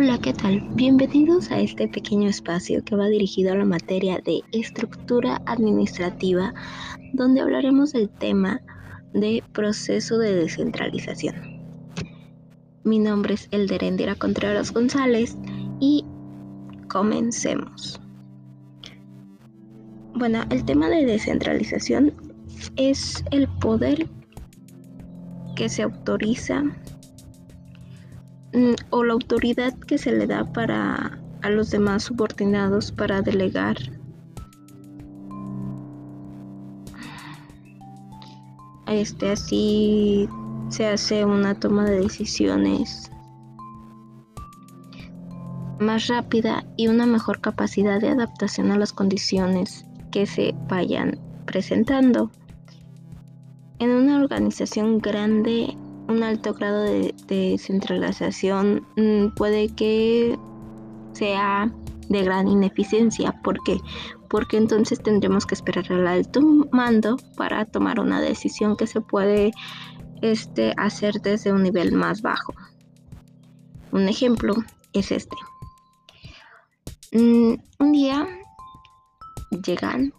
Hola, ¿qué tal? Bienvenidos a este pequeño espacio que va dirigido a la materia de estructura administrativa, donde hablaremos del tema de proceso de descentralización. Mi nombre es Elderendira Contreras González y comencemos. Bueno, el tema de descentralización es el poder que se autoriza o la autoridad que se le da para a los demás subordinados para delegar este así se hace una toma de decisiones más rápida y una mejor capacidad de adaptación a las condiciones que se vayan presentando. En una organización grande un alto grado de, descentralización mm, puede que sea de gran ineficiencia. ¿Por qué? Porque entonces tendremos que esperar al alto mando para tomar una decisión que se puede este, hacer desde un nivel más bajo. Un ejemplo es este. Mm, un día llegan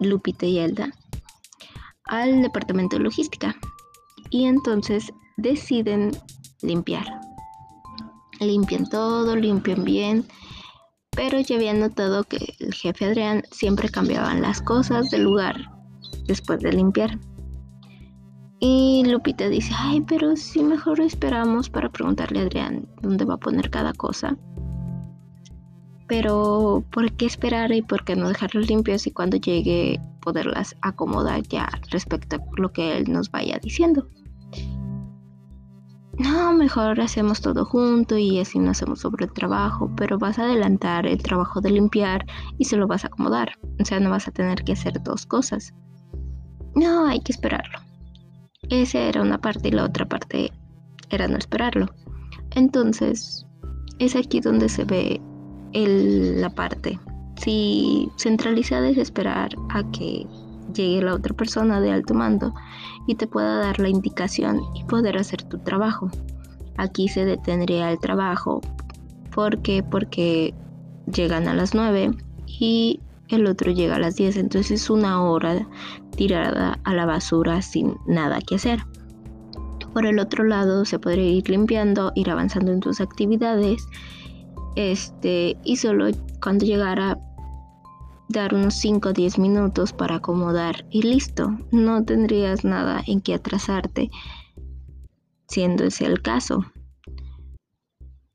Lupita y Elda al departamento de logística y entonces deciden limpiar. Limpian todo, limpian bien, pero ya había notado que el jefe Adrián siempre cambiaban las cosas del lugar después de limpiar. Y Lupita dice, ay, pero si mejor esperamos para preguntarle a Adrián dónde va a poner cada cosa. Pero, ¿por qué esperar y por qué no dejarlos limpios y cuando llegue poderlas acomodar ya respecto a lo que él nos vaya diciendo? No, mejor hacemos todo junto y así no hacemos sobre el trabajo, pero vas a adelantar el trabajo de limpiar y se lo vas a acomodar. O sea, no vas a tener que hacer dos cosas. No, hay que esperarlo. Esa era una parte y la otra parte era no esperarlo. Entonces, es aquí donde se ve la parte. Si centralizada es esperar a que llegue la otra persona de alto mando y te pueda dar la indicación y poder hacer tu trabajo. Aquí se detendría el trabajo. ¿Por qué? Porque llegan a las 9 y el otro llega a las 10. Entonces es una hora tirada a la basura sin nada que hacer. Por el otro lado se podría ir limpiando, ir avanzando en tus actividades. Este, y solo cuando llegara dar unos 5 o 10 minutos para acomodar y listo, no tendrías nada en que atrasarte, siendo ese el caso.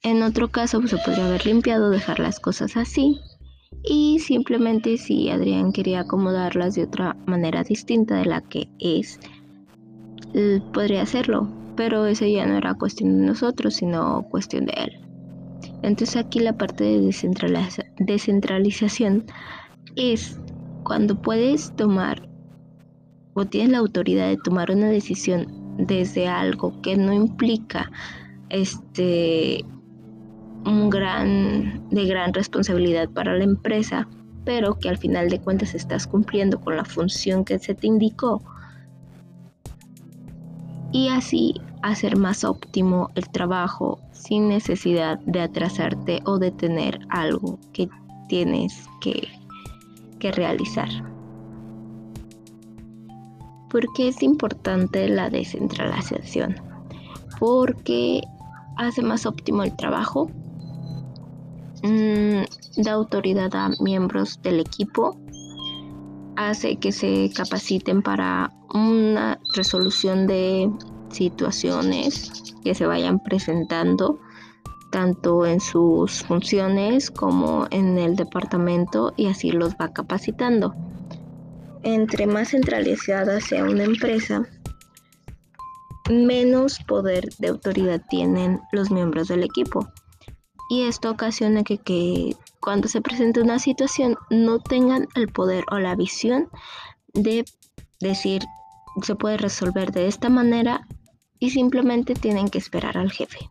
En otro caso, pues, se podría haber limpiado, dejar las cosas así. Y simplemente si Adrián quería acomodarlas de otra manera distinta de la que es, podría hacerlo. Pero eso ya no era cuestión de nosotros, sino cuestión de él. Entonces aquí la parte de descentralización es cuando puedes tomar o tienes la autoridad de tomar una decisión desde algo que no implica este un gran de gran responsabilidad para la empresa, pero que al final de cuentas estás cumpliendo con la función que se te indicó. Y así hacer más óptimo el trabajo sin necesidad de atrasarte o de tener algo que tienes que que realizar. ¿Por qué es importante la descentralización? Porque hace más óptimo el trabajo, mm, da autoridad a miembros del equipo, hace que se capaciten para una resolución de situaciones que se vayan presentando tanto en sus funciones como en el departamento y así los va capacitando. Entre más centralizada sea una empresa, menos poder de autoridad tienen los miembros del equipo. Y esto ocasiona que, que cuando se presente una situación no tengan el poder o la visión de decir se puede resolver de esta manera y simplemente tienen que esperar al jefe.